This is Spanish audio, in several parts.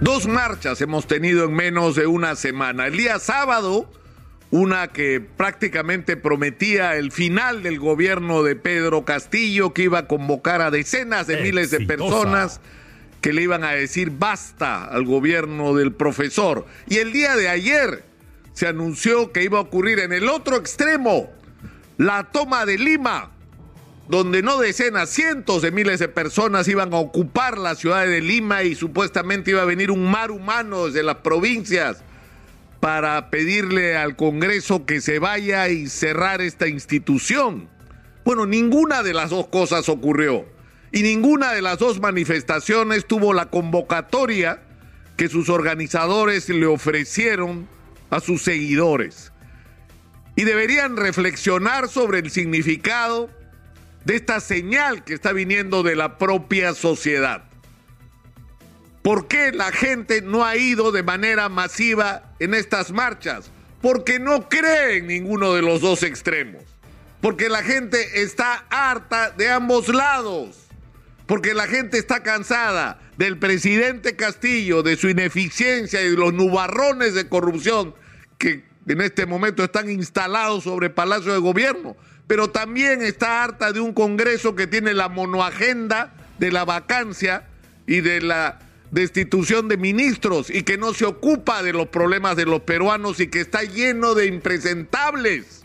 Dos marchas hemos tenido en menos de una semana. El día sábado, una que prácticamente prometía el final del gobierno de Pedro Castillo, que iba a convocar a decenas de miles de personas que le iban a decir basta al gobierno del profesor. Y el día de ayer se anunció que iba a ocurrir en el otro extremo la toma de Lima, donde no decenas, cientos de miles de personas iban a ocupar la ciudad de Lima y supuestamente iba a venir un mar humano desde las provincias para pedirle al Congreso que se vaya y cerrar esta institución. Bueno, ninguna de las dos cosas ocurrió y ninguna de las dos manifestaciones tuvo la convocatoria que sus organizadores le ofrecieron a sus seguidores. Y deberían reflexionar sobre el significado de esta señal que está viniendo de la propia sociedad. ¿Por qué la gente no ha ido de manera masiva en estas marchas? Porque no cree en ninguno de los dos extremos. Porque la gente está harta de ambos lados. Porque la gente está cansada del presidente Castillo, de su ineficiencia y de los nubarrones de corrupción que en este momento están instalados sobre Palacio de Gobierno pero también está harta de un Congreso que tiene la monoagenda de la vacancia y de la destitución de ministros y que no se ocupa de los problemas de los peruanos y que está lleno de impresentables.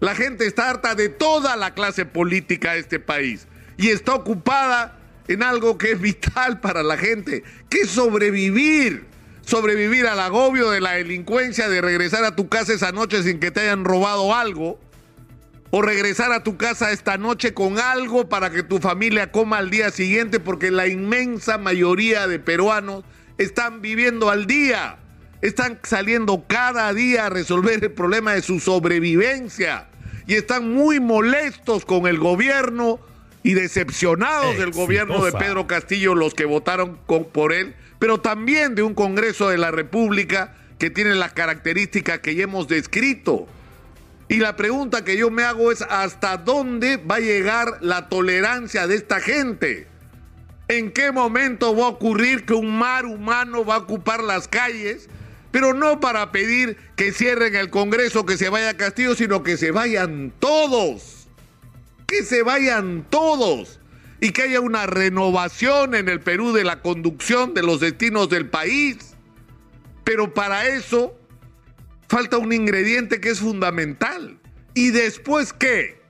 La gente está harta de toda la clase política de este país y está ocupada en algo que es vital para la gente, que es sobrevivir, sobrevivir al agobio de la delincuencia, de regresar a tu casa esa noche sin que te hayan robado algo o regresar a tu casa esta noche con algo para que tu familia coma al día siguiente, porque la inmensa mayoría de peruanos están viviendo al día, están saliendo cada día a resolver el problema de su sobrevivencia y están muy molestos con el gobierno y decepcionados del gobierno de Pedro Castillo, los que votaron por él, pero también de un Congreso de la República que tiene las características que ya hemos descrito y la pregunta que yo me hago es, ¿hasta dónde va a llegar la tolerancia de esta gente? ¿En qué momento va a ocurrir que un mar humano va a ocupar las calles? Pero no para pedir que cierren el Congreso, que se vaya Castillo, sino que se vayan todos. Que se vayan todos. Y que haya una renovación en el Perú de la conducción de los destinos del país. Pero para eso falta un ingrediente que es fundamental. ¿Y después qué?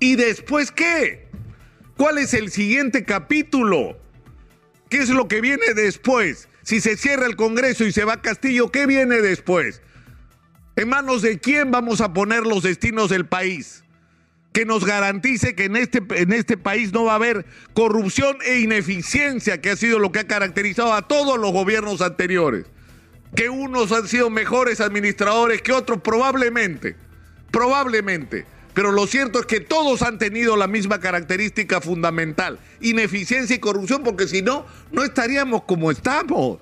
¿Y después qué? ¿Cuál es el siguiente capítulo? ¿Qué es lo que viene después? Si se cierra el Congreso y se va Castillo, ¿qué viene después? ¿En manos de quién vamos a poner los destinos del país? Que nos garantice que en este, en este país no va a haber corrupción e ineficiencia, que ha sido lo que ha caracterizado a todos los gobiernos anteriores que unos han sido mejores administradores que otros, probablemente, probablemente. Pero lo cierto es que todos han tenido la misma característica fundamental, ineficiencia y corrupción, porque si no, no estaríamos como estamos.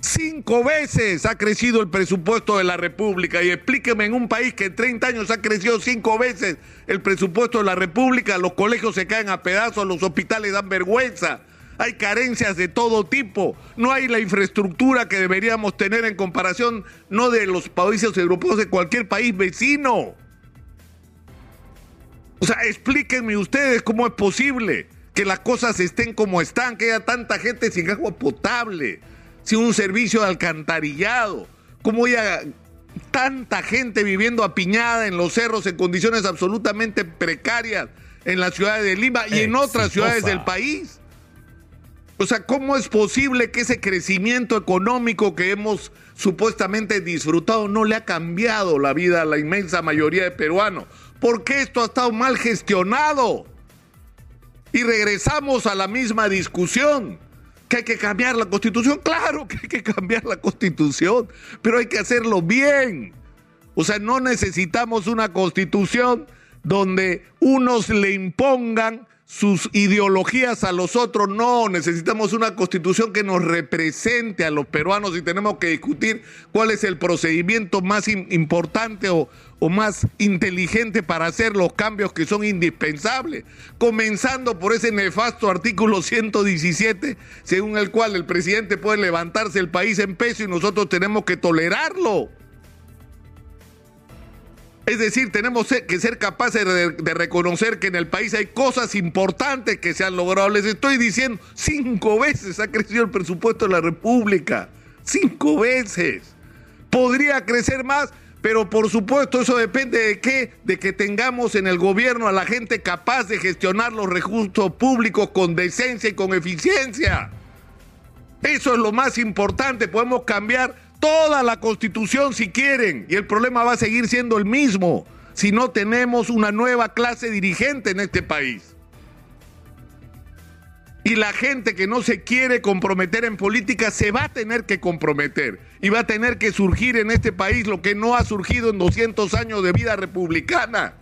Cinco veces ha crecido el presupuesto de la República y explíqueme en un país que en 30 años ha crecido cinco veces el presupuesto de la República, los colegios se caen a pedazos, los hospitales dan vergüenza, hay carencias de todo tipo, no hay la infraestructura que deberíamos tener en comparación no de los países europeos, de cualquier país vecino. O sea, explíquenme ustedes cómo es posible que las cosas estén como están, que haya tanta gente sin agua potable, sin un servicio de alcantarillado, cómo haya tanta gente viviendo apiñada en los cerros en condiciones absolutamente precarias en la ciudad de Lima y en otras ciudades del país. O sea, ¿cómo es posible que ese crecimiento económico que hemos supuestamente disfrutado no le ha cambiado la vida a la inmensa mayoría de peruanos? ¿Por qué esto ha estado mal gestionado? Y regresamos a la misma discusión, que hay que cambiar la constitución. Claro que hay que cambiar la constitución, pero hay que hacerlo bien. O sea, no necesitamos una constitución donde unos le impongan sus ideologías a los otros. No, necesitamos una constitución que nos represente a los peruanos y tenemos que discutir cuál es el procedimiento más importante o, o más inteligente para hacer los cambios que son indispensables, comenzando por ese nefasto artículo 117, según el cual el presidente puede levantarse el país en peso y nosotros tenemos que tolerarlo. Es decir, tenemos que ser capaces de, reconocer que en el país hay cosas importantes que se han logrado. Les estoy diciendo, cinco veces ha crecido el presupuesto de la República. Cinco veces. Podría crecer más, pero por supuesto eso depende de qué, de que tengamos en el gobierno a la gente capaz de gestionar los recursos públicos con decencia y con eficiencia. Eso es lo más importante. Podemos cambiar toda la constitución si quieren y el problema va a seguir siendo el mismo si no tenemos una nueva clase dirigente en este país. Y la gente que no se quiere comprometer en política se va a tener que comprometer y va a tener que surgir en este país lo que no ha surgido en 200 años de vida republicana.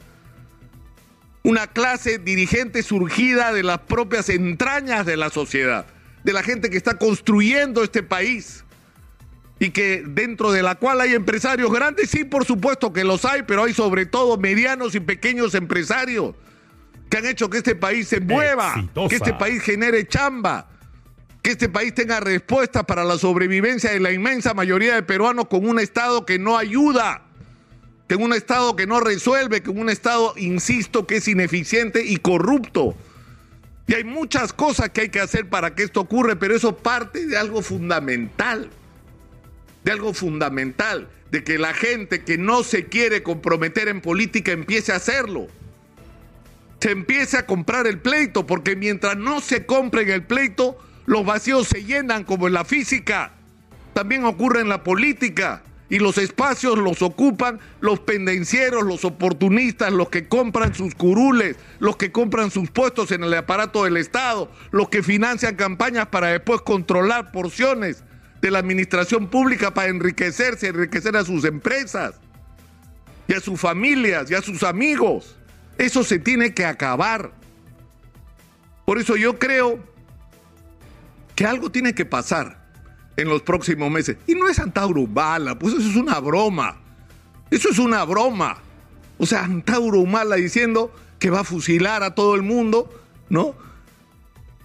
Una clase dirigente surgida de las propias entrañas de la sociedad, de la gente que está construyendo este país y que dentro de la cual hay empresarios grandes, sí, por supuesto que los hay, pero hay sobre todo medianos y pequeños empresarios que han hecho que este país se mueva, que este país genere chamba, que este país tenga respuestas para la sobrevivencia de la inmensa mayoría de peruanos con un Estado que no ayuda, con un Estado que no resuelve, con un Estado, insisto, que es ineficiente y corrupto. Y hay muchas cosas que hay que hacer para que esto ocurra, pero eso parte de algo fundamental de algo fundamental, de que la gente que no se quiere comprometer en política empiece a hacerlo. Se empiece a comprar el pleito, porque mientras no se compren el pleito, los vacíos se llenan como en la física. También ocurre en la política. Y los espacios los ocupan los pendencieros, los oportunistas, los que compran sus curules, los que compran sus puestos en el aparato del Estado, los que financian campañas para después controlar porciones de la administración pública para enriquecerse, enriquecer a sus empresas y a sus familias y a sus amigos. Eso se tiene que acabar. Por eso yo creo que algo tiene que pasar en los próximos meses. Y no es Antauro Bala, pues eso es una broma. Eso es una broma. O sea, Antauro Humala diciendo que va a fusilar a todo el mundo, ¿no?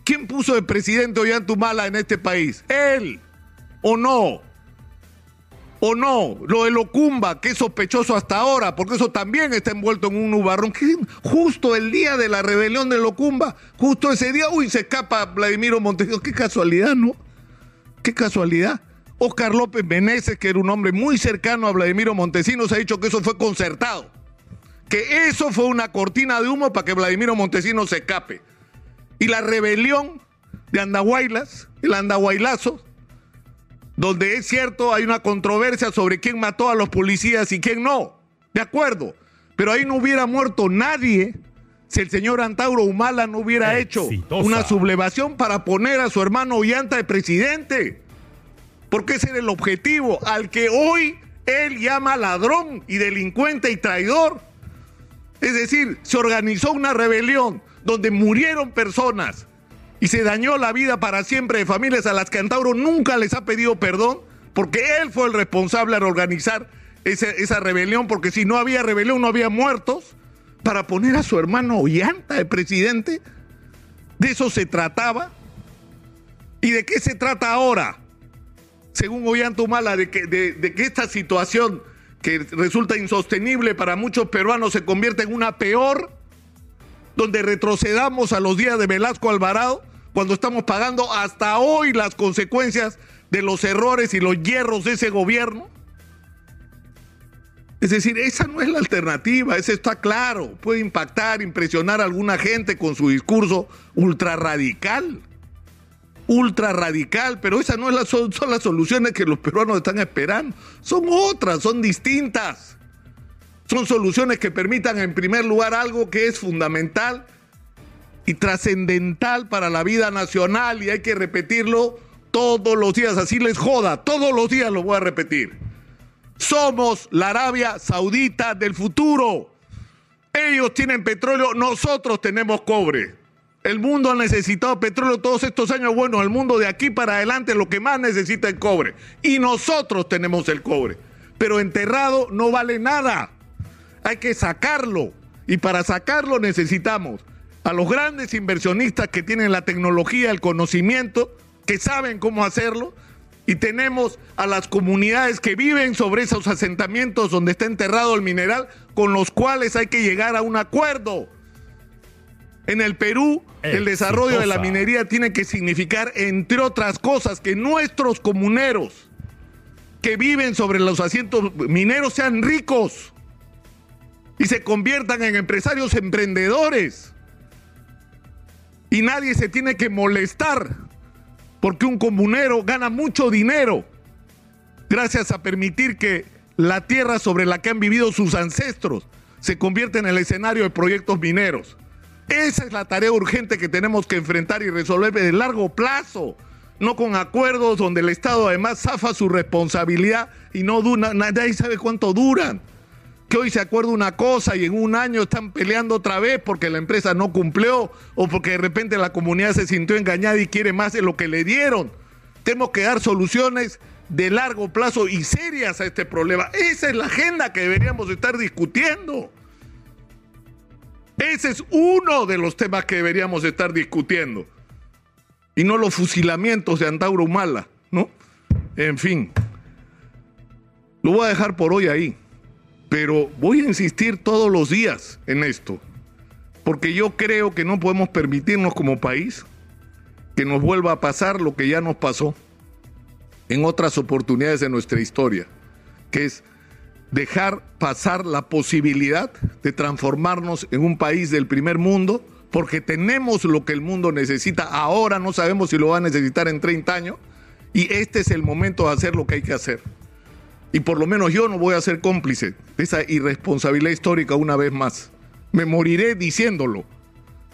¿Quién puso de presidente Ollantumala en este país? Él o no. O no, lo de Locumba, que es sospechoso hasta ahora, porque eso también está envuelto en un nubarrón. justo el día de la rebelión de Locumba, justo ese día, uy, se escapa Vladimiro Montesinos. Qué casualidad, ¿no? Qué casualidad. Oscar López Meneses, que era un hombre muy cercano a Vladimiro Montesinos, ha dicho que eso fue concertado. Que eso fue una cortina de humo para que Vladimiro Montesinos se escape. Y la rebelión de Andahuaylas, el Andahuaylazo, donde es cierto hay una controversia sobre quién mató a los policías y quién no. De acuerdo. Pero ahí no hubiera muerto nadie si el señor Antauro Humala no hubiera hecho una sublevación para poner a su hermano Ollanta de presidente. Porque ese era el objetivo al que hoy él llama ladrón y delincuente y traidor. Es decir, se organizó una rebelión donde murieron personas, y se dañó la vida para siempre de familias a las que Antauro nunca les ha pedido perdón, porque él fue el responsable de organizar esa, rebelión, porque si no había rebelión no había muertos, para poner a su hermano Ollanta de presidente. De eso se trataba. ¿Y de qué se trata ahora? Según Ollanta Humala, de que, de que esta situación que resulta insostenible para muchos peruanos se convierte en una peor, donde retrocedamos a los días de Velasco Alvarado cuando estamos pagando hasta hoy las consecuencias de los errores y los hierros de ese gobierno? Es decir, esa no es la alternativa, eso está claro. Puede impactar, impresionar a alguna gente con su discurso ultra radical. Ultra radical, pero esas no son, son las soluciones que los peruanos están esperando. Son otras, son distintas. Son soluciones que permitan, en primer lugar, algo que es fundamental y trascendental para la vida nacional y hay que repetirlo todos los días, así les joda, todos los días lo voy a repetir. Somos la Arabia Saudita del futuro. Ellos tienen petróleo, nosotros tenemos cobre. El mundo ha necesitado petróleo todos estos años. Bueno, el mundo de aquí para adelante lo que más necesita es cobre. Y nosotros tenemos el cobre. Pero enterrado no vale nada. Hay que sacarlo. Y para sacarlo necesitamos a los grandes inversionistas que tienen la tecnología, el conocimiento, que saben cómo hacerlo. Y tenemos a las comunidades que viven sobre esos asentamientos donde está enterrado el mineral, con los cuales hay que llegar a un acuerdo. En el Perú, el desarrollo de la minería tiene que significar, entre otras cosas, que nuestros comuneros que viven sobre los asientos mineros sean ricos y se conviertan en empresarios emprendedores. Y nadie se tiene que molestar porque un comunero gana mucho dinero gracias a permitir que la tierra sobre la que han vivido sus ancestros se convierta en el escenario de proyectos mineros. Esa es la tarea urgente que tenemos que enfrentar y resolver de largo plazo, no con acuerdos donde el Estado además zafa su responsabilidad y no dura, nadie sabe cuánto duran. Que hoy se acuerda una cosa y en un año están peleando otra vez porque la empresa no cumplió o porque de repente la comunidad se sintió engañada y quiere más de lo que le dieron. Tenemos que dar soluciones de largo plazo y serias a este problema. Esa es la agenda que deberíamos estar discutiendo. Ese es uno de los temas que deberíamos estar discutiendo. Y no los fusilamientos de Antauro Humala, ¿no? En fin. Lo voy a dejar por hoy ahí. Pero voy a insistir todos los días en esto. Porque yo creo que no podemos permitirnos como país que nos vuelva a pasar lo que ya nos pasó en otras oportunidades de nuestra historia, que es dejar pasar la posibilidad de transformarnos en un país del primer mundo, porque tenemos lo que el mundo necesita ahora, no sabemos si lo va a necesitar en 30 años, y este es el momento de hacer lo que hay que hacer. Y por lo menos yo no voy a ser cómplice esa irresponsabilidad histórica una vez más. Me moriré diciéndolo,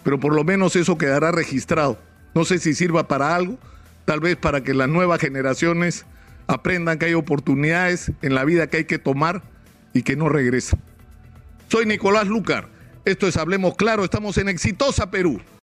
pero por lo menos eso quedará registrado. No sé si sirva para algo, tal vez para que las nuevas generaciones aprendan que hay oportunidades en la vida que hay que tomar y que no regresan. Soy Nicolás Lucar. Esto es Hablemos Claro. Estamos en Exitosa Perú.